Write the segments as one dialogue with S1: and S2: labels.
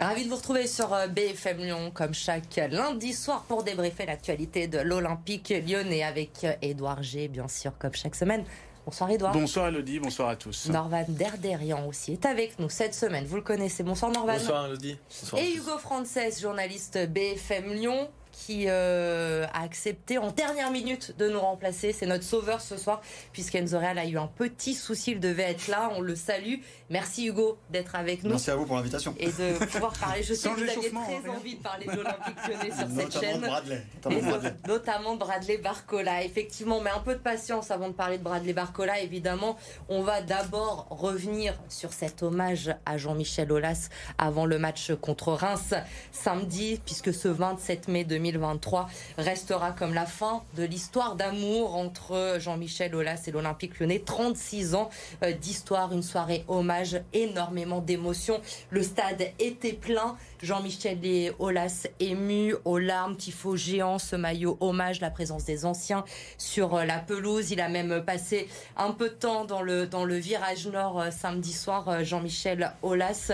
S1: Ravi de vous retrouver sur euh, BFM Lyon comme chaque lundi soir pour débriefer l'actualité de l'Olympique lyonnais avec euh, G, bien sûr, comme chaque semaine. Bonsoir Edouard.
S2: Bonsoir Elodie, bonsoir à tous.
S1: Norvan Derderian aussi est avec nous cette semaine. Vous le connaissez. Bonsoir Norvan.
S3: Bonsoir Elodie.
S1: Et Hugo Frances, journaliste BFM Lyon qui euh, a accepté en dernière minute de nous remplacer. C'est notre sauveur ce soir, puisqu'Enzo Real a eu un petit souci. Il devait être là. On le salue. Merci Hugo d'être avec nous.
S4: Merci à vous pour l'invitation.
S1: Et de pouvoir parler. Je sais que vous aviez très envie de parler de l'Olympique lyonnais sur cette chaîne.
S4: Bradley,
S1: notamment, Bradley. notamment Bradley Barcola. Effectivement, mais un peu de patience avant de parler de Bradley Barcola. Évidemment, on va d'abord revenir sur cet hommage à Jean-Michel Aulas avant le match contre Reims samedi, puisque ce 27 mai 2020, 2023 restera comme la fin de l'histoire d'amour entre Jean-Michel Aulas et l'Olympique lyonnais. 36 ans euh, d'histoire, une soirée hommage, énormément d'émotions. Le stade était plein. Jean-Michel et Aulas ému aux larmes, tifo géant, ce maillot hommage, la présence des anciens sur euh, la pelouse. Il a même passé un peu de temps dans le, dans le virage nord euh, samedi soir, Jean-Michel Aulas.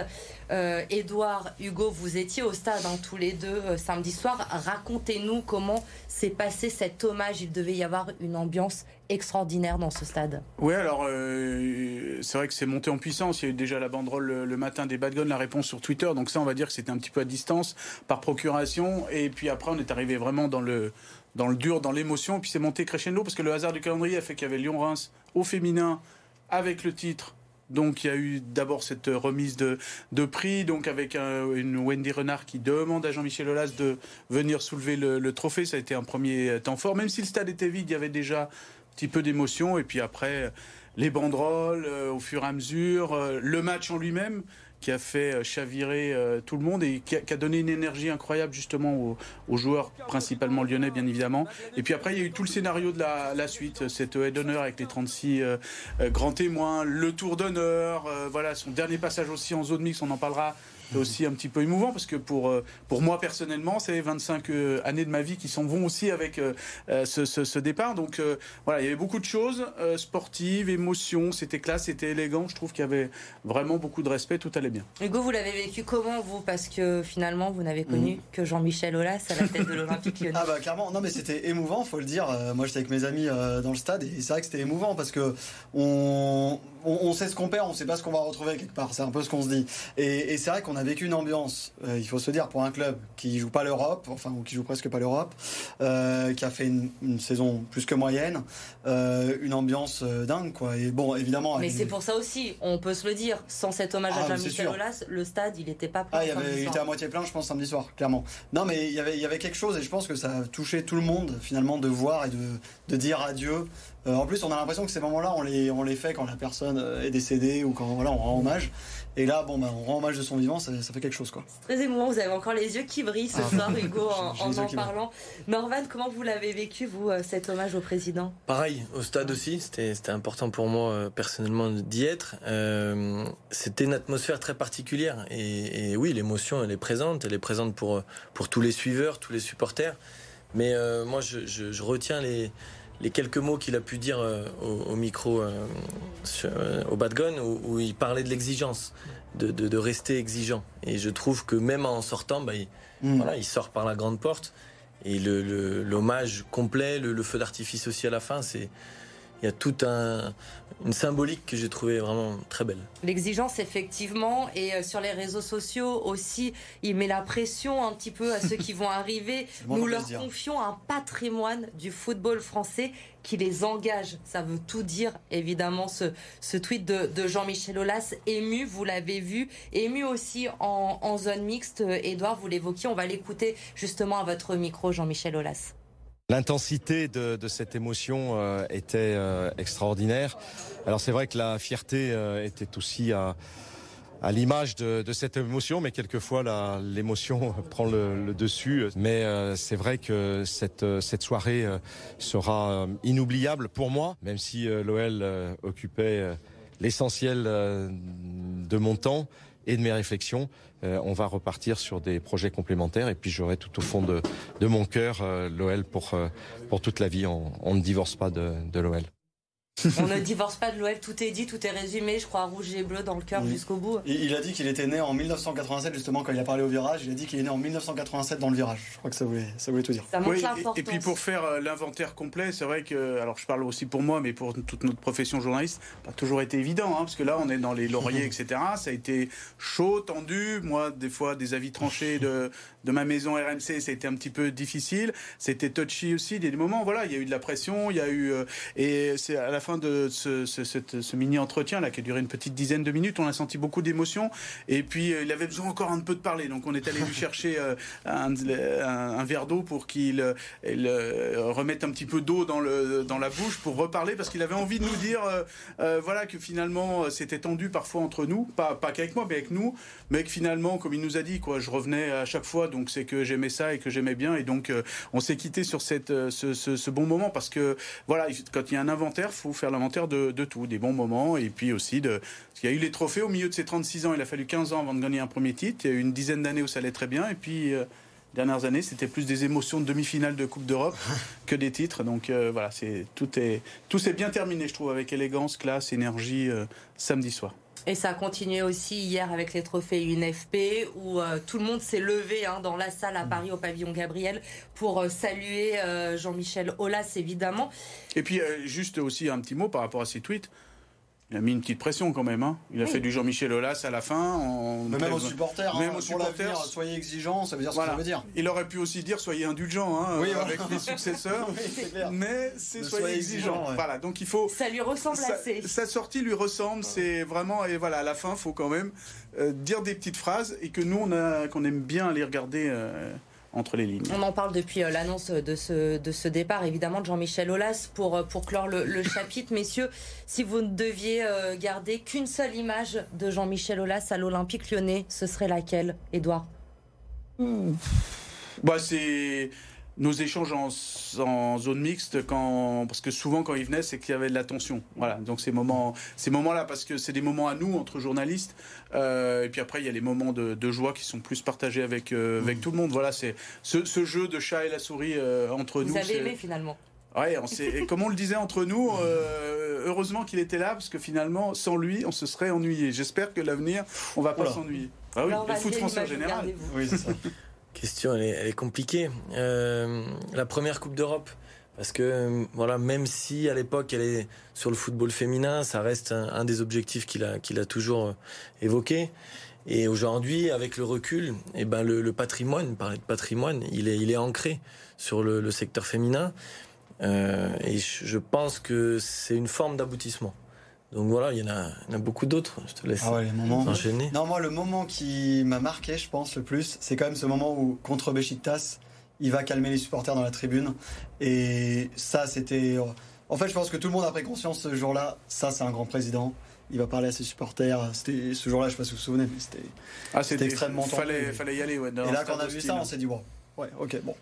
S1: Edouard, Hugo, vous étiez au stade hein, tous les deux samedi soir. Racontez-nous comment s'est passé cet hommage. Il devait y avoir une ambiance extraordinaire dans ce stade.
S2: Oui, alors euh, c'est vrai que c'est monté en puissance. Il y a eu déjà la banderole le, matin des Bad Guns, la réponse sur Twitter. Donc ça, on va dire que c'était un petit peu à distance, par procuration. Et puis après, on est arrivé vraiment dans le dans le dur, dans l'émotion. Et puis c'est monté crescendo parce que le hasard du calendrier a fait qu'il y avait Lyon-Reims au féminin avec le titre donc il y a eu d'abord cette remise de, prix, donc avec une Wendy Renard qui demande à Jean-Michel Aulas de venir soulever le, trophée. Ça a été un premier temps fort, même si le stade était vide, il y avait déjà petit peu d'émotion. Et puis après, les banderoles euh, au fur et à mesure, euh, le match en lui-même qui a fait euh, chavirer euh, tout le monde et qui a, donné une énergie incroyable justement aux, joueurs, principalement lyonnais bien évidemment. Et puis après, il y a eu tout le scénario de la, suite, cette haie d'honneur avec les 36 euh, grands témoins, le tour d'honneur, voilà, son dernier passage aussi en zone mix, on en parlera c'est aussi un petit peu émouvant parce que pour, euh, pour moi personnellement, c'est 25 euh, années de ma vie qui s'en vont aussi avec euh, ce, ce, départ. Donc voilà, il y avait beaucoup de choses sportives, émotions, c'était classe, c'était élégant. Je trouve qu'il y avait vraiment beaucoup de respect, tout allait bien.
S1: Hugo, vous l'avez vécu comment vous? Parce que finalement, vous n'avez connu mhm. que Jean-Michel Aulas à la tête de l'Olympique Lyonnais.
S4: Ah bah clairement, non mais c'était émouvant, faut le dire. moi j'étais avec mes amis dans le stade et c'est vrai que c'était émouvant parce que on on, sait ce qu'on perd, on sait pas ce qu'on va retrouver quelque part. C'est un peu ce qu'on se dit. Et, c'est vrai qu'on a vécu une ambiance, euh, il faut se dire, pour un club qui joue pas l'Europe, enfin, ou qui joue presque pas l'Europe, euh, qui a fait une, saison plus que moyenne, euh, une ambiance dingue, quoi. Et bon, évidemment.
S1: Mais c'est pour ça aussi, on peut se le dire, sans cet hommage à ah, Jean-Michel Aulas, le stade, il n'était pas plein.
S4: Ah, il, avait, il était à moitié plein, je pense, samedi soir, clairement. Non, mais il y avait, il y avait quelque chose, et je pense que ça a touché tout le monde, finalement, de voir et de, de dire adieu en plus, on a l'impression que ces moments-là, on les, on les fait quand la personne est décédée ou quand voilà, on rend hommage. Et là, bon, bah, on rend hommage de son vivant, ça, fait quelque chose. quoi.
S1: C'est très émouvant, vous avez encore les yeux qui brillent ce ah. soir, Hugo, en en, parlant. Norvan, comment vous l'avez vécu, vous, euh, cet hommage au président?
S3: Pareil, au stade aussi, c'était important pour moi personnellement d'y être. c'était une atmosphère très particulière. Et, oui, l'émotion, elle est présente, elle est présente pour, pour tous les suiveurs, tous les supporters. Mais moi, je retiens les les quelques mots qu'il a pu dire euh, au, micro euh, euh, au Bad Gun où, il parlait de l'exigence, de, rester exigeant. Et je trouve que même en sortant, bah, il, mm. voilà, il sort par la grande porte. Et l'hommage complet, le, feu d'artifice aussi à la fin, c'est il y a toute un, une symbolique que j'ai trouvée vraiment très belle.
S1: L'exigence, effectivement, et euh, sur les réseaux sociaux aussi, il met la pression un petit peu à ceux qui vont arriver. Nous leur confions un patrimoine du football français qui les engage. Ça veut tout dire, évidemment, ce, ce tweet de, Jean-Michel Aulas, ému, vous l'avez vu, ému aussi en, en zone mixte. Edouard, vous l'évoquiez, on va l'écouter justement à votre micro, Jean-Michel Aulas.
S5: L'intensité de, cette émotion euh, était euh, extraordinaire. Alors c'est vrai que la fierté euh, était aussi à, l'image de, cette émotion, mais quelquefois l'émotion prend le, dessus. Mais c'est vrai que cette, cette soirée sera inoubliable pour moi, même si l'OL occupait l'essentiel de mon temps et de mes réflexions. Euh, on va repartir sur des projets complémentaires et puis j'aurai tout au fond de, mon cœur euh, l'OL pour, euh, pour toute la vie. On, ne divorce pas de, de l'OL.
S1: On ne divorce pas de l'OL, tout est dit, tout est résumé, je crois, rouge et bleu dans le cœur jusqu'au bout.
S4: il a dit qu'il était né en 1987, justement, quand il a parlé au virage. Il a dit qu'il est né en 1987 dans le virage. Je crois que ça voulait, ça voulait tout dire.
S1: Ça
S2: oui, et, et, puis pour faire euh, l'inventaire complet, c'est vrai que, alors je parle aussi pour moi, mais pour toute notre profession journaliste, pas toujours été évident, hein, parce que là, on est dans les lauriers, etc. Ça a été chaud, tendu. Moi, des fois, des avis tranchés de, de ma maison RMC, ça a été un petit peu difficile. C'était touchy aussi. Il y a des moments, voilà, il y a eu de la pression, il y a eu. Euh, et c'est à la fin de ce, ce, mini-entretien là qui a duré une petite dizaine de minutes. On a senti beaucoup d'émotions et puis euh, il avait besoin encore un peu de parler. Donc on est allé lui chercher euh, un, verre d'eau pour qu'il euh, remette un petit peu d'eau dans, le, dans la bouche pour reparler parce qu'il avait envie de nous dire voilà que finalement c'était tendu parfois entre nous, pas, pas qu'avec moi mais avec nous, mais que finalement comme il nous a dit quoi, je revenais à chaque fois donc c'est que j'aimais ça et que j'aimais bien et donc on s'est quitté sur cette, ce, ce, bon moment parce que voilà quand il y a un inventaire, faut faire l'inventaire de, de, tout, des bons moments, et puis aussi de... Parce qu'il y a eu les trophées au milieu de ces 36 ans, il a fallu 15 ans avant de gagner un premier titre, il y a eu une dizaine d'années où ça allait très bien, et puis... Euh, dernières années, c'était plus des émotions de demi-finale de Coupe d'Europe que des titres. Donc euh, voilà, c'est tout est tout s'est bien terminé, je trouve, avec élégance, classe, énergie euh, samedi soir.
S1: Et ça a continué aussi hier avec les trophées UNFP où tout le monde s'est levé hein, dans la salle à Paris au pavillon Gabriel pour saluer Jean-Michel Aulas évidemment.
S2: Et puis juste aussi un petit mot par rapport à ces tweets. Il a mis une petite pression quand même. Hein. Il a fait du Jean-Michel Aulas à la fin.
S4: même aux supporters. Même hein, aux supporters. soyez exigeants, ça veut dire ce que ça veut dire.
S2: Il aurait pu aussi dire soyez indulgents hein, avec les successeurs. mais c'est soyez, exigeants. Voilà, donc il faut.
S1: Ça lui ressemble assez.
S2: Sa sortie lui ressemble. C'est vraiment et voilà à la fin, il faut quand même euh, dire des petites phrases et que nous on qu'on aime bien les regarder. Euh, entre les lignes.
S1: On en parle depuis euh, l'annonce de ce, de ce départ, évidemment, de Jean-Michel Aulas. Pour, euh, pour clore le, chapitre, messieurs, si vous ne deviez euh, garder qu'une seule image de Jean-Michel Aulas à l'Olympique lyonnais, ce serait laquelle, Edouard
S2: bah, C'est nos échanges en, zone mixte, quand, parce que souvent quand ils venaient, c'est qu'il y avait de la tension. Voilà, donc ces moments, ces moments-là, parce que c'est des moments à nous entre journalistes, euh, et puis après il y a les moments de, joie qui sont plus partagés avec euh, avec tout le monde. Voilà, c'est ce, jeu de chat et la souris euh, entre nous.
S1: Vous avez aimé finalement.
S2: Ouais, on et comme on le disait entre nous, heureusement qu'il était là parce que finalement, sans lui, on se serait ennuyé. J'espère que l'avenir, on va pas s'ennuyer.
S1: Ah oui, le foot français en général. Oui, c'est ça
S3: question, elle est, compliquée. Euh, la première Coupe d'Europe, parce que voilà, même si à l'époque elle est sur le football féminin, ça reste un, des objectifs qu'il a, qu'il a toujours euh, évoqué. Et aujourd'hui, avec le recul, eh ben le, patrimoine, parler de patrimoine, il est, il est ancré sur le, secteur féminin. Euh, et je pense que c'est une forme d'aboutissement. Donc voilà, il y en a, beaucoup d'autres. Je te laisse ah enchaîner.
S4: Non, moi, le moment qui m'a marqué, je pense, le plus, c'est quand même ce moment où, contre Besiktas, il va calmer les supporters dans la tribune. Et ça, c'était. En fait, je pense que tout le monde a pris conscience ce jour-là. Ça, c'est un grand président. Il va parler à ses supporters. C'était ce jour-là, je sais pas si vous vous souvenez, mais c'était ah, extrêmement
S2: fallait, fallait y aller. Ouais,
S4: et là, quand on a vu ça, on s'est dit bon, ouais, ok, bon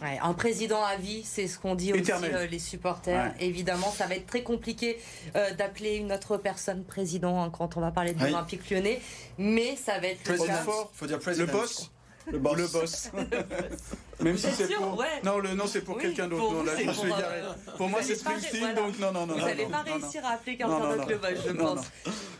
S1: un président à vie, c'est ce qu'on dit aussi euh, les supporters. Évidemment, ça va être très compliqué euh, d'appeler une autre personne président hein, quand on va parler de l'Olympique lyonnais, mais ça va être
S2: le, Faut dire le boss. Le boss. Le boss. Même si c'est pour. Non, le, non c'est pour quelqu'un d'autre. Pour, euh, pour, moi, c'est Springsteen, donc non, non, non.
S1: Vous n'allez pas réussir à appeler quelqu'un d'autre le boss, je pense.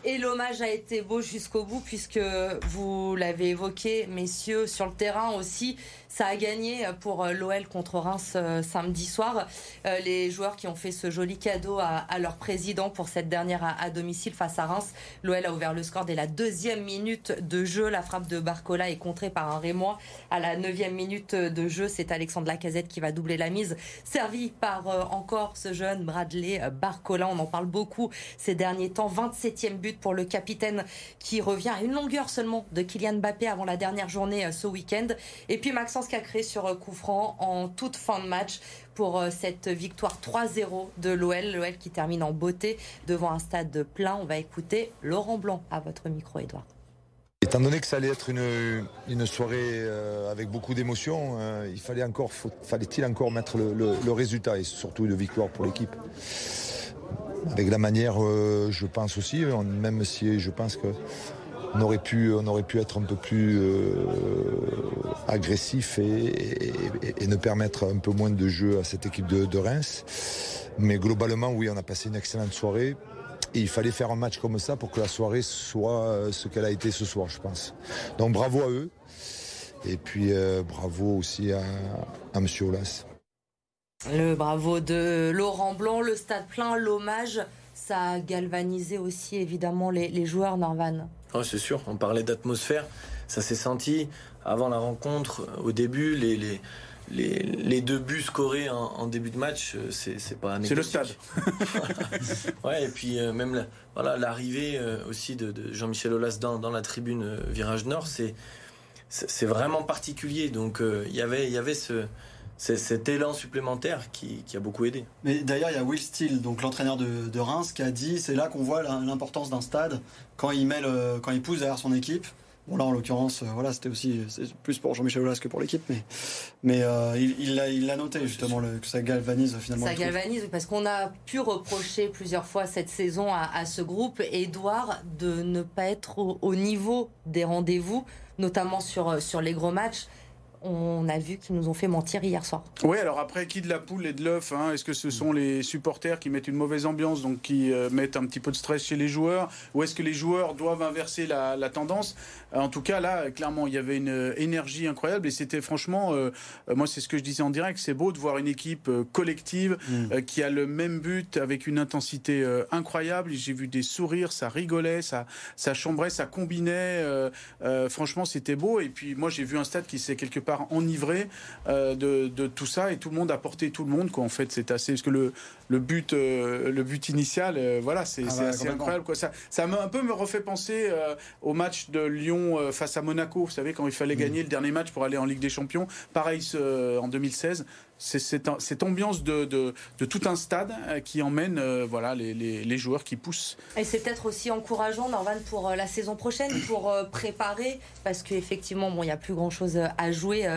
S1: Et l'hommage a été beau jusqu'au bout, puisque vous l'avez évoqué, messieurs, sur le terrain aussi. Ça a gagné pour euh, l'OL contre Reims euh, samedi soir. Euh, les joueurs qui ont fait ce joli cadeau à, leur président pour cette dernière à, domicile face à Reims. L'OL a ouvert le score dès la deuxième minute de jeu. La frappe de Barcola est contrée par un Rémois à la neuvième minute de jeu. C'est Alexandre Lacazette qui va doubler la mise. Servi par encore ce jeune Bradley Barcola. On en parle beaucoup ces derniers temps. 27e but pour le capitaine qui revient à une longueur seulement de Kylian Mbappé avant la dernière journée ce week-end. Et puis Maxence Cacré sur euh, coup franc en toute fin de match pour euh, cette victoire 3-0 de l'OL. L'OL qui termine en beauté devant un stade plein. On va écouter Laurent Blanc à votre micro, Edouard.
S6: Étant donné que ça allait être une, une soirée euh, avec beaucoup d'émotions, il fallait encore, fallait-il encore mettre le, résultat et surtout une victoire pour l'équipe? Avec la manière, je pense aussi, même si je pense que on aurait pu, on aurait pu être un peu plus euh, agressif et, ne permettre un peu moins de jeu à cette équipe de, Reims. Mais globalement, oui, on a passé une excellente soirée. Il fallait faire un match comme ça pour que la soirée soit ce qu'elle a été ce soir, je pense. Donc bravo à eux. Et puis euh, bravo aussi à, à M. Olas.
S1: Le bravo de Laurent Blanc, le stade plein, l'hommage, ça a galvanisé aussi évidemment les, joueurs, Norvan.
S3: Oh, c'est sûr, on parlait d'atmosphère, ça s'est senti avant la rencontre, au début, les, les, les, deux buts scorés en, début de match, euh, c'est pas
S2: C'est le stade.
S3: ouais, et puis euh, même voilà l'arrivée euh, aussi de, Jean-Michel Aulas dans, dans, la tribune Virage Nord, c'est vraiment particulier. Donc il y avait il y avait ce c'est cet élan supplémentaire qui, a beaucoup aidé.
S4: Mais d'ailleurs, il y a Will Steele, donc l'entraîneur de, Reims, qui a dit c'est là qu'on voit l'importance d'un stade quand il met quand il pousse derrière son équipe. Bon là, en l'occurrence, euh, voilà, c'était aussi plus pour Jean-Michel Aulas que pour l'équipe, mais mais euh, il l'a il, noté justement que ça galvanise finalement.
S1: Ça galvanise parce qu'on a pu reprocher plusieurs fois cette saison à, ce groupe, Edouard, de ne pas être au niveau des rendez-vous, notamment sur sur les gros matchs on a vu qu'ils nous ont fait mentir hier soir.
S2: Oui, alors après, qui de la poule et de l'œuf hein Est-ce que ce sont les supporters qui mettent une mauvaise ambiance, donc qui euh, mettent un petit peu de stress chez les joueurs Ou est-ce que les joueurs doivent inverser la, tendance? En tout cas, là, clairement, il y avait une euh, énergie incroyable et c'était franchement, euh, moi, c'est ce que je disais en direct, c'est beau de voir une équipe collective mm. qui a le même but avec une intensité incroyable. J'ai vu des sourires, ça rigolait, ça, ça chambrait, ça combinait. franchement, c'était beau. Et puis, moi, j'ai vu un stade qui s'est quelque part enivré euh, de, tout ça et tout le monde a porté tout le monde quoi en fait c'est assez parce que le, le but euh, le but initial euh, voilà c'est ah assez incroyable quoi. Ça ça m'a un peu me refait penser au match de Lyon face à Monaco vous savez quand il fallait mm. gagner le dernier match pour aller en Ligue des Champions. Pareil en 2016 c'est cette, ambiance de, tout un stade euh, qui emmène euh, voilà, les, joueurs qui poussent.
S1: Et c'est peut-être aussi encourageant, Norvan, pour euh, la saison prochaine, pour préparer, parce qu'effectivement, bon, il n'y a plus grand-chose à jouer,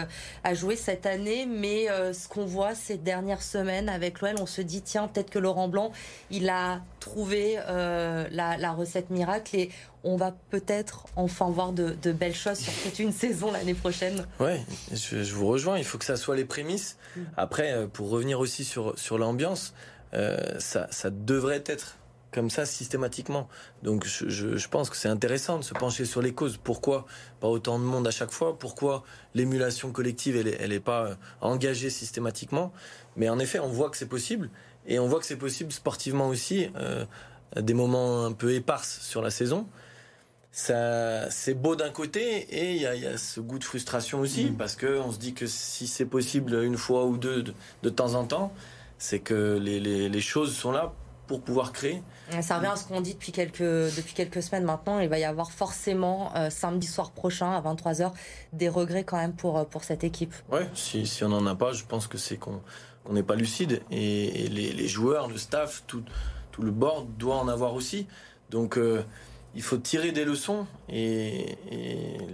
S1: à jouer cette année, mais ce qu'on voit ces dernières semaines avec l'OL, on se dit, tiens, peut-être que Laurent Blanc, il a trouvé la, recette miracle on va peut-être enfin voir de, belles choses sur toute une saison l'année prochaine.
S3: Oui, je, vous rejoins. Il faut que ça soit les prémices. Mm. Après, euh, pour revenir aussi sur, sur l'ambiance, euh, ça, devrait être comme ça systématiquement. Donc je, pense que c'est intéressant de se pencher sur les causes. Pourquoi pas autant de monde à chaque fois? Pourquoi l'émulation collective, elle n'est pas euh, engagée systématiquement? Mais en effet, on voit que c'est possible. Et on voit que c'est possible sportivement aussi, des moments un peu éparses sur la saison ça c'est beau d'un côté et il y a, ce goût de frustration aussi mm. parce que on se dit que si c'est possible une fois ou deux de, temps en temps, c'est que les, choses sont là pour pouvoir créer.
S1: Ça revient à ce qu'on dit depuis quelques, depuis quelques semaines maintenant. Il va y avoir forcément euh, samedi soir prochain à 23h des regrets quand même pour, pour cette équipe.
S3: Ouais, si, si on n'en a pas, je pense que c'est qu'on n'est pas lucide et, les, joueurs, le staff, tout, tout le board doit en avoir aussi. Donc euh, il faut tirer des leçons et,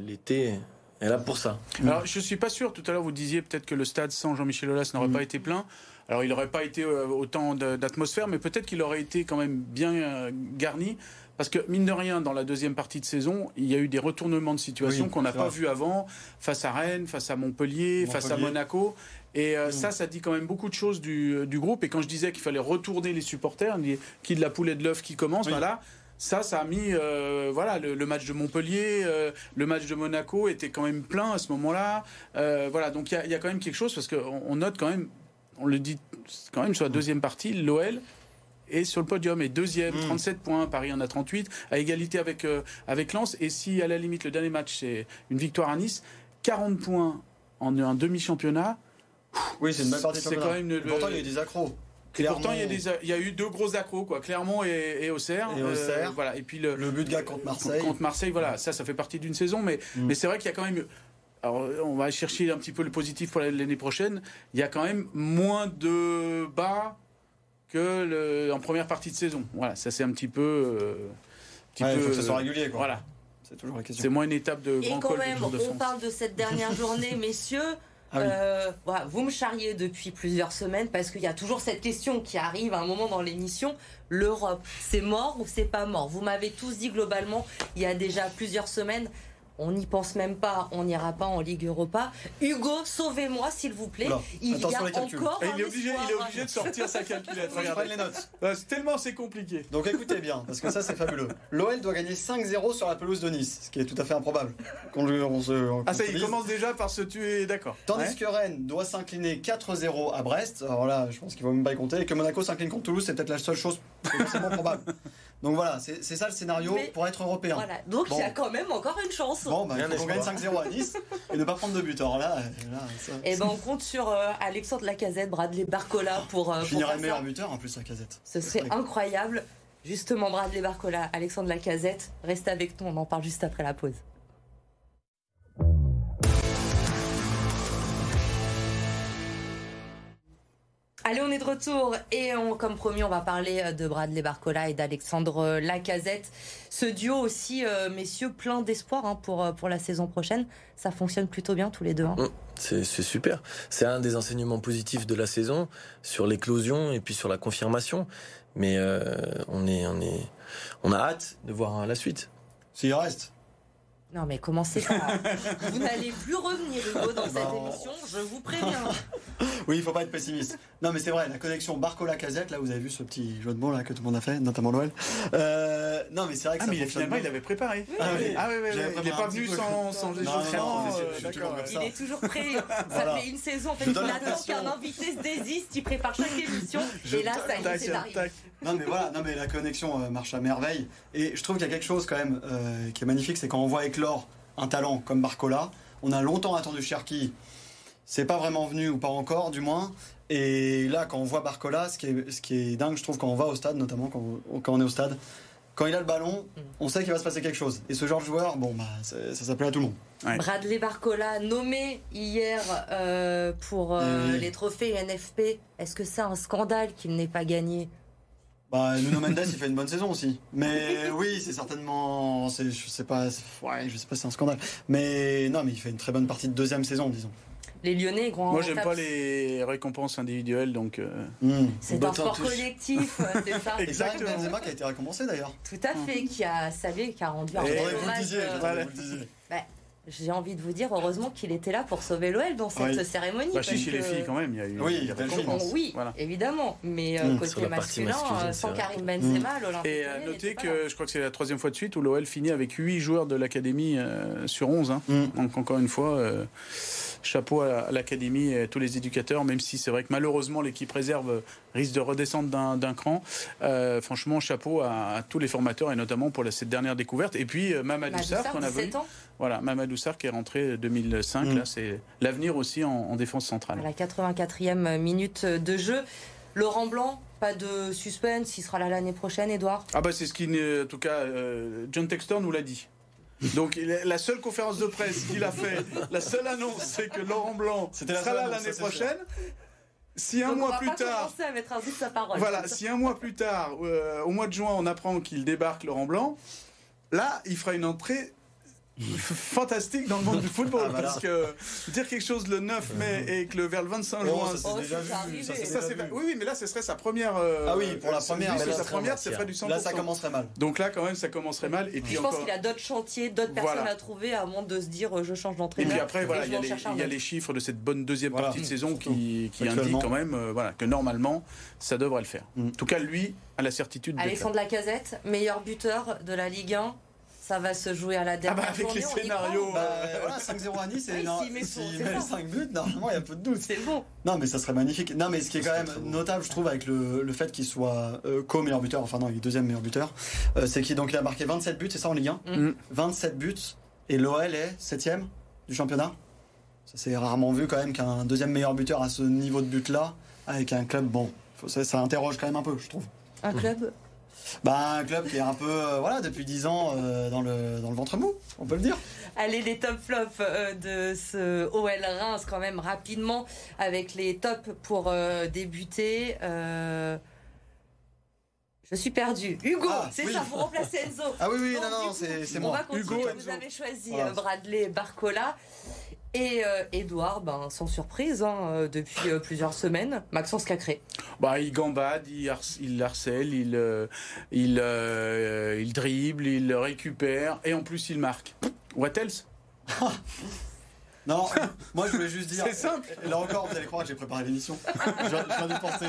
S3: l'été est là pour ça.
S2: Alors, je suis pas sûr. Tout à l'heure, vous disiez peut-être que le stade sans Jean-Michel Aulas n'aurait mm. pas été plein. Alors, il n'aurait pas été euh, autant d'atmosphère, mais peut-être qu'il aurait été quand même bien euh, garni. Parce que, mine de rien, dans la deuxième partie de saison, il y a eu des retournements de situation qu'on n'a pas vu avant, face à Rennes, face à Montpellier, face à Monaco. Et euh, mm. ça, ça dit quand même beaucoup de choses du, groupe. Et quand je disais qu'il fallait retourner les supporters, qui de la poule et de l'œuf qui commence, voilà ça, ça a mis, euh, voilà, le, match de Montpellier, euh, le match de Monaco était quand même plein à ce moment-là. Euh, voilà, donc il y, a quand même quelque chose parce qu'on on note quand même, on le dit quand même sur la deuxième partie, l'OL est sur le podium et deuxième, 37 mm. points, Paris en a 38, à égalité avec, avec Lens. Et si à la limite le dernier match c'est une victoire à Nice, 40 points en un demi-championnat.
S4: Oui, c'est une belle partie. C'est quand même. Pourtant, il y a des accros.
S2: Pourtant, il y, a eu deux gros accros, quoi. Clermont et, et Auxerre.
S4: Et euh,
S2: voilà. Et puis le,
S4: le but de gars contre Marseille.
S2: Contre Marseille, voilà. Ça, ça fait partie d'une saison, mais, mm. mais c'est vrai qu'il y a quand même. Alors, on va chercher un petit peu le positif pour l'année prochaine. Il y a quand même moins de bas que le, en première partie de saison. Voilà, ça c'est un petit peu. Euh,
S4: petit peu, il faut que ça soit régulier,
S2: Voilà. C'est toujours la question. C'est moins une étape de
S1: Et quand même, on parle de cette dernière journée, messieurs
S4: Ah.
S1: Euh, voilà, vous me charriez depuis plusieurs semaines parce qu'il y a toujours cette question qui arrive à un moment dans l'émission. L'Europe, c'est mort ou c'est pas mort? Vous m'avez tous dit globalement, il y a déjà plusieurs semaines, on n'y pense même pas, on n'ira pas en Ligue Europa. Hugo, sauvez-moi s'il vous plaît. Il y a encore
S2: Et il est obligé, il est
S1: espoir.
S2: obligé de sortir sa calculette.
S4: Regarde
S2: Regardez.
S4: les notes.
S2: C'est tellement c'est compliqué.
S4: Donc écoutez bien, parce que ça c'est fabuleux. L'OL doit gagner 5-0 sur la pelouse de Nice, ce qui est tout à fait improbable. On se- qu'on
S2: Ah ça, il commence déjà par se tuer, d'accord.
S4: Tandis
S2: Ouais.
S4: que Rennes doit s'incliner 4-0 à Brest. Alors là, je pense qu'il ne faut même pas y compter. Et que Monaco s'incline contre Toulouse, c'est peut-être la seule chose potentiellement probable. Donc voilà, c'est ça le scénario
S1: Mais-
S4: pour être européen.
S1: Voilà, donc
S4: Bon.
S1: il y a quand même encore une chance.
S4: Bon, bah, il
S3: Rien
S4: faut qu'on gagne
S3: d'espoir.
S4: 5-0 à Nice et ne pas prendre de but. Alors là, là ça,
S1: Et ben on compte sur euh, Alexandre Lacazette, Bradley Barcola pour, euh, faire
S4: le meilleur buteur en plus à casette.
S1: Ce serait incroyable. Justement, Bradley Barcola, Alexandre Lacazette, restez avec nous, on en parle juste après la pause. Allez, on est de retour et on, comme promis, on va parler euh, de Bradley Barcola et d'Alexandre Lacazette. Ce duo aussi, euh, messieurs, plein d'espoir hein, pour, euh, pour la saison prochaine. Ça fonctionne plutôt bien tous les deux. hein.
S3: Mm. C'est c'est super. C'est un des enseignements positifs de la saison sur l'éclosion et puis sur la confirmation. Mais euh, on est, on est, on a hâte de voir la suite.
S4: S'il reste.
S1: Non mais commencez pas. vous n'allez plus revenir Hugo dans cette
S4: Bah, on-
S1: émission, je vous préviens.
S4: Oui, il faut pas être pessimiste. Non, mais c'est vrai, la connexion Barcola-Casette, là, vous avez vu ce petit jeu de mots là que tout le monde a fait, notamment l'OL. Euh, non, mais c'est vrai que
S2: Ah
S4: ça
S2: mais finalement
S4: bien.
S2: il avait préparé.
S4: Ah oui.
S2: Ah oui, oui,
S4: J'avais
S2: oui. Il n'est pas venu sans, sans
S4: Non,
S2: les euh,
S1: Il est toujours prêt. Ça
S4: Voilà.
S1: fait une saison en fait
S4: donne
S1: attend qu'un invité se désiste, il prépare chaque émission
S2: Je-
S1: et là ça y est, c'est.
S4: Non mais voilà, non mais la connexion euh, marche à merveille. Et je trouve qu'il y a quelque chose quand même euh, qui est magnifique, c'est quand on voit éclore un talent comme Barcola. On a longtemps attendu Cherki, c'est pas vraiment venu ou pas encore du moins. Et là, quand on voit Barcola, ce qui est, ce qui est dingue, je trouve, quand on va au stade, notamment quand on, quand on est au stade, quand il a le ballon, on sait qu'il va se passer quelque chose. Et ce genre de joueur, bon bah ça, ça s'appelle à tout le monde.
S2: Ouais.
S1: Bradley Barcola, nommé hier euh, pour euh,
S4: oui.
S1: les trophées NFP, est-ce que c'est un scandale qu'il n'ait pas gagné?
S4: Bah, Nuno Mendes, il fait une bonne saison aussi. Mais oui, c'est certainement, c'est, je sais pas, c'est- ouais, je sais pas, si c'est un scandale. Mais non, mais il fait une très bonne partie de deuxième saison, disons.
S1: Les Lyonnais, grand
S2: Moi j'aime pas les récompenses individuelles donc. euh,
S4: Hmm.
S1: C'est un
S3: Botte en
S1: sport collectif, c'est ça
S2: Exactement.
S4: Benzema qui a été récompensé d'ailleurs.
S1: Tout à fait, qui a salué, qui a rendu un
S2: Et-
S4: J'attendais que vous le
S1: hommage,
S4: disiez,
S1: euh,
S4: j'attendais
S1: J'ai envie de vous dire, heureusement qu'il était là pour sauver l'OL dans cette
S4: Oui.
S1: cérémonie.
S2: Bah si chez les filles quand même, il y a eu
S4: Oui,
S2: il y a
S4: belle
S2: récompense.
S1: Bon, oui,
S2: Voilà.
S1: évidemment. Mais euh,
S4: Mm.
S1: côté masculin,
S3: masculine,
S1: euh,
S3: c'est
S1: sans. Karim Benzema, l'Olympique
S2: Et à
S1: n'était
S2: noter que je crois que c'est la troisième fois de suite où l'OL finit avec 8 joueurs de l'académie euh, sur 11. hein.
S4: Mm.
S2: Donc encore une fois, euh, chapeau à, l'académie et à tous les éducateurs, même si c'est vrai que malheureusement l'équipe réserve risque de redescendre d'un cran. Euh, franchement, chapeau à, à tous les formateurs et notamment pour la- cette dernière découverte. Et puis euh, Mamadou
S1: Madou
S2: Sarr
S1: Sarr,
S2: qu'on a vu.
S1: 17 ans,
S2: Voilà, Mamadou Sarr qui est rentré 2005.
S4: Mm.
S2: Là, c'est l'avenir aussi en, en défense centrale.
S1: à la 84e minute de jeu. Laurent Blanc, pas de suspense, il sera là l'année prochaine, Edouard.
S2: Ah bah c'est ce qui, en tout cas, euh, John Textor nous l'a dit. Donc la seule conférence de presse qu'il a fait, la seule annonce, c'est que Laurent Blanc
S4: la
S2: sera
S4: seule
S2: là l'année prochaine. Si un
S1: Donc
S2: mois plus tard,
S1: commencer à mettre un bout de sa parole.
S2: voilà, si un mois plus tard, euh, au mois de juin, on apprend qu'il débarque Laurent Blanc, là, il fera une entrée fantastique dans le monde du football
S4: Ah, voilà.
S2: parce que dire quelque chose le 9 mai et que le vers le 25
S4: Oh,
S2: juin
S4: ça
S1: Oh,
S4: déjà vu.
S2: oui, oui, mais là, ce serait sa première. euh,
S4: Ah oui, pour la
S2: euh,
S4: première,
S2: lui,
S4: mais
S2: c'est
S3: là,
S2: sa
S3: ça
S2: première, ça ferait du 100%.
S4: Là, ça commencerait mal.
S2: Donc là, quand même, ça commencerait mal. Et puis
S1: je pense qu'il a d'autres chantiers, d'autres personnes à trouver avant de se dire euh, je change
S2: Et
S1: d'entraîneur.
S2: puis après, voilà, il y, a les, y a chiffres de cette bonne deuxième
S4: Voilà.
S2: partie de saison qui, qui indiquent quand même euh, voilà, que normalement, ça devrait le faire.
S4: Mm.
S2: En tout cas, lui a la certitude de.
S1: Alexandre Lacazette, meilleur buteur de la Ligue 1. Ça va se jouer à la
S2: Ah
S1: dernière
S2: bah, avec
S1: journée,
S2: les scénarios.
S4: Bah, voilà, 5-0 à Nice, et
S1: Oui,
S4: non,
S1: s'il met son-
S4: s'il
S1: c'est
S4: met
S1: ça.
S4: 5 buts, normalement, il y a peu de doute.
S1: C'est bon.
S4: Non, mais ça serait magnifique. Non, mais ce qui est quand même notable, je trouve, avec le, le fait qu'il soit euh, co-meilleur buteur, enfin non, il est deuxième meilleur buteur, euh, c'est qu'il donc, il a marqué 27 buts, c'est ça en Ligue 1
S2: Mm.
S4: 27 buts, et l'OL est 7ème du championnat. Ça c'est rarement vu quand même qu'un deuxième meilleur buteur à ce niveau de but-là, avec un club, bon, ça interroge quand même un peu, je trouve.
S1: Un club
S4: Bah, un club qui est un peu, euh, voilà, depuis 10 ans euh, dans, le, dans le ventre mou, on peut le dire.
S1: Allez, les top flops euh, de ce OL Reims, quand même, rapidement, avec les tops pour débuter. Je suis perdu. Hugo,
S4: Ah,
S1: c'est
S4: oui.
S1: ça, vous remplacez Enzo.
S4: Ah oui, oui,
S1: Donc,
S4: non, non, c'est c'est
S1: On
S4: moi.
S1: va continuer.
S2: Hugo,
S1: vous
S2: Enzo.
S1: avez choisi
S4: Voilà.
S1: Bradley Barcola. Et euh, Edouard, ben, sans surprise, hein, euh, depuis euh, plusieurs semaines, Maxence Cacré.
S2: Bah, il gambade, il, il harcèle, il, il, il dribble, il récupère et en plus il marque. What else?
S4: Non, moi je voulais juste dire.
S2: C'est simple.
S4: Là encore, vous allez croire que j'ai préparé l'émission. je viens d'y penser.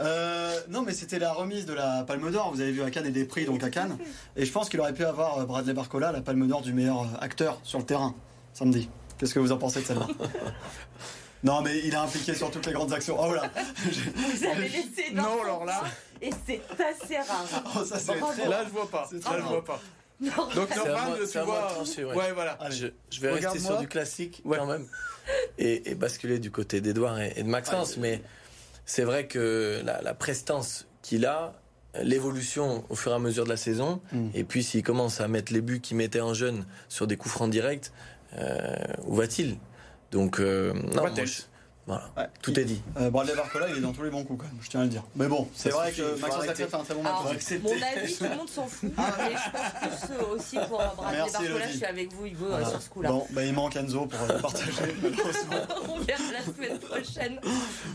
S4: Euh, non, mais c'était la remise de la Palme d'Or. Vous avez vu à Cannes et des prix donc à Cannes. Et je pense qu'il aurait pu avoir euh, Bradley Barcola la Palme d'Or du meilleur euh, acteur sur le terrain samedi. Qu'est-ce que vous en pensez de celle-là Non, mais il a impliqué sur toutes les grandes actions. Oh là
S1: Vous avez laissé
S2: Non, alors là.
S1: Et c'est assez rare.
S4: Oh, ça, c'est
S2: Là, je vois pas. Là, je vois pas. Donc Norman, tu vois. ouais. voilà.
S3: je, vais rester sur du classique quand même et, basculer du côté d'Edouard et, de Maxence. mais c'est vrai que la, prestance qu'il a, l'évolution au fur et à mesure de la saison, mm. et puis s'il commence à mettre les buts qu'il mettait en jeune sur des coups francs directs, où va-t-il? Donc, euh, non, voilà. tout est dit.
S4: Euh, Bradley Barcola, il est dans tous les bons coups quand même, je tiens à le dire. Mais bon, c'est vrai que Maxence Sacré fait un très bon match.
S1: Mon avis, tout le monde s'en fout. Ah, mais je pense plus euh, aussi pour Bradley Barcola, je suis avec vous, Hugo, euh, sur ce coup-là.
S4: Bon, bah, il manque Enzo pour euh, partager,
S1: on verra la semaine prochaine.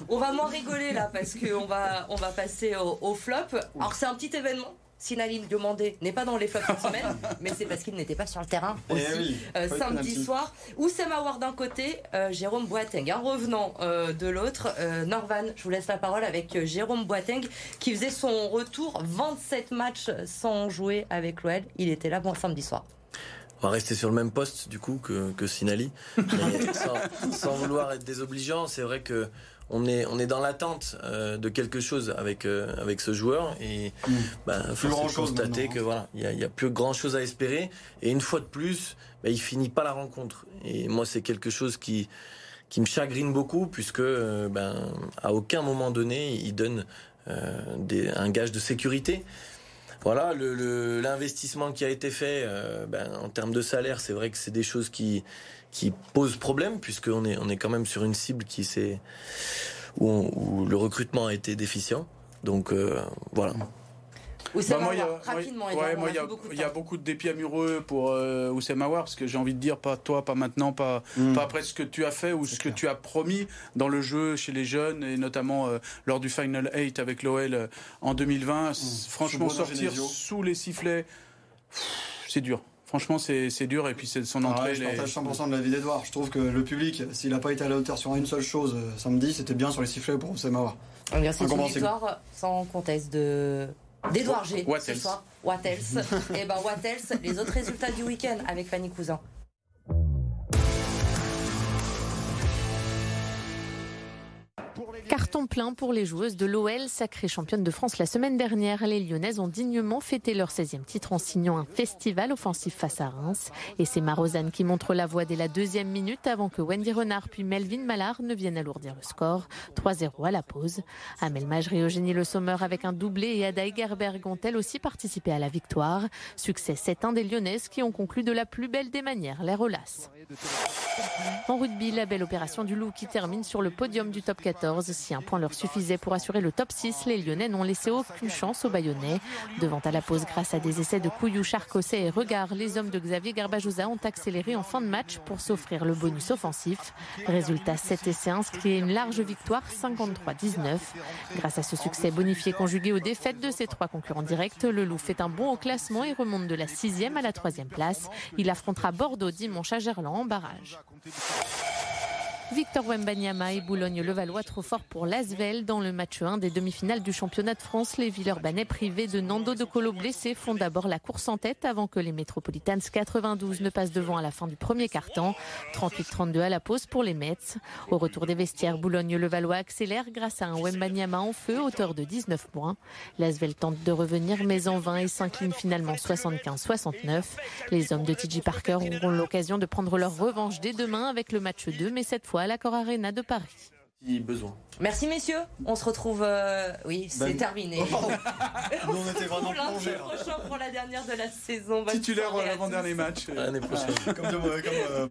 S1: On va moins rigoler là, parce qu'on va, on va passer au, au flop. Alors, c'est un petit événement Sinaline Diomandé n'est pas dans les flops cette semaine, mais c'est parce qu'il n'était pas sur le terrain eh aussi euh, samedi soir. Oussem Aouar d'un côté, euh, Jérôme Boateng. Un revenant euh, de l'autre, Norvan, je vous laisse la parole avec Jérôme Boateng qui faisait son retour 27 matchs sans jouer avec l'OL. Il était là bon, samedi soir.
S3: On va rester sur le même poste du coup que, que Sinali. sans, sans, vouloir être désobligeant, c'est vrai que on est, on est dans l'attente euh, de quelque chose avec, euh, avec ce joueur et mmh. ben, faut constater que voilà, il y a, plus grand chose à espérer et une fois de plus, ben, il finit pas la rencontre et moi c'est quelque chose qui qui me chagrine beaucoup puisque euh, ben à aucun moment donné il donne des, un gage de sécurité. Voilà, l'investissement qui a été fait ben, en termes de salaire, c'est vrai que c'est des choses qui qui pose problème puisqu'on est on est quand même sur une cible qui s'est où, le recrutement a été déficient. Donc euh, voilà.
S1: Oussem bah, rapidement,
S2: il y, a beaucoup de dépits amoureux pour euh, Oussem parce que j'ai envie de dire, pas toi, pas maintenant, pas, hmm. pas après ce que tu as fait ou ce que tu as promis dans le jeu chez les jeunes, et notamment euh, lors du Final 8 avec l'OL euh, en 2020. Hmm. Franchement, sortir sous les sifflets, c'est dur. Franchement, c'est dur. Et puis, c'est son ah entrée.
S4: je partage 100% de l'avis d'Edouard. Je trouve que le public, s'il n'a pas été à la hauteur sur une seule chose euh, samedi, c'était bien sur les sifflets pour Oussema
S1: C'est une victoire sans conteste de d'Edouard G.
S2: What ce soir.
S1: What else? Et eh ben, what else? Les autres résultats du week-end avec Fanny Cousin.
S7: Carton plein pour les joueuses de l'OL, sacrée championne de France la semaine dernière. Les Lyonnaises ont dignement fêté leur 16e titre en signant un festival offensif face à Reims. Et c'est Marozane qui montre la voie dès la deuxième minute avant que Wendy Renard puis Melvin Mallard ne viennent alourdir le score. 3-0 à la pause. Amel Majri, Eugénie Le Sommer avec un doublé et Ada Egerberg ont elles aussi participé à la victoire. Succès 7-1 des Lyonnaises qui ont conclu de la plus belle des manières, les Rolas. En rugby, la belle opération du Loup qui termine sur le podium du top 14. Si un point leur suffisait pour assurer le top 6, les Lyonnais n'ont laissé aucune chance aux Bayonnais. Devant à la pause grâce à des essais de Couillou, Charcosset et Regard, les hommes de Xavier Garbajosa ont accéléré en fin de match pour s'offrir le bonus offensif. Résultat 7 essais inscrits et une large victoire 53-19. Grâce à ce succès bonifié conjugué aux défaites de ses trois concurrents directs, le Loup fait un bon au classement et remonte de la 6e à la 3e place. Il affrontera Bordeaux dimanche à Gerland en barrage. com contribuição. Victor Wembanyama et Boulogne-Levallois trop fort pour l'Asvel. Dans le match 1 des demi-finales du championnat de France, les Villeurbanais privés de Nando de Colo blessé font d'abord la course en tête avant que les Metropolitans 92 ne passent devant à la fin du premier quart-temps. 38-32 à la pause pour les Mets. Au retour des vestiaires, Boulogne-Levallois accélère grâce à un Wembanyama en feu, hauteur de 19 points. L'Asvel tente de revenir mais en vain et s'incline finalement 75-69. Les hommes de TJ Parker auront l'occasion de prendre leur revanche dès demain avec le match 2 mais cette fois à l'Accor Arena de Paris.
S3: Besoin.
S1: Merci messieurs, on se retrouve. Euh, oui, c'est ben, terminé.
S4: Oh. Nous on était vraiment plongés.
S1: prochain pour la dernière de la saison.
S2: Titulaire l'avant-dernier match.
S3: L'année prochaine.
S4: comme, de, comme euh,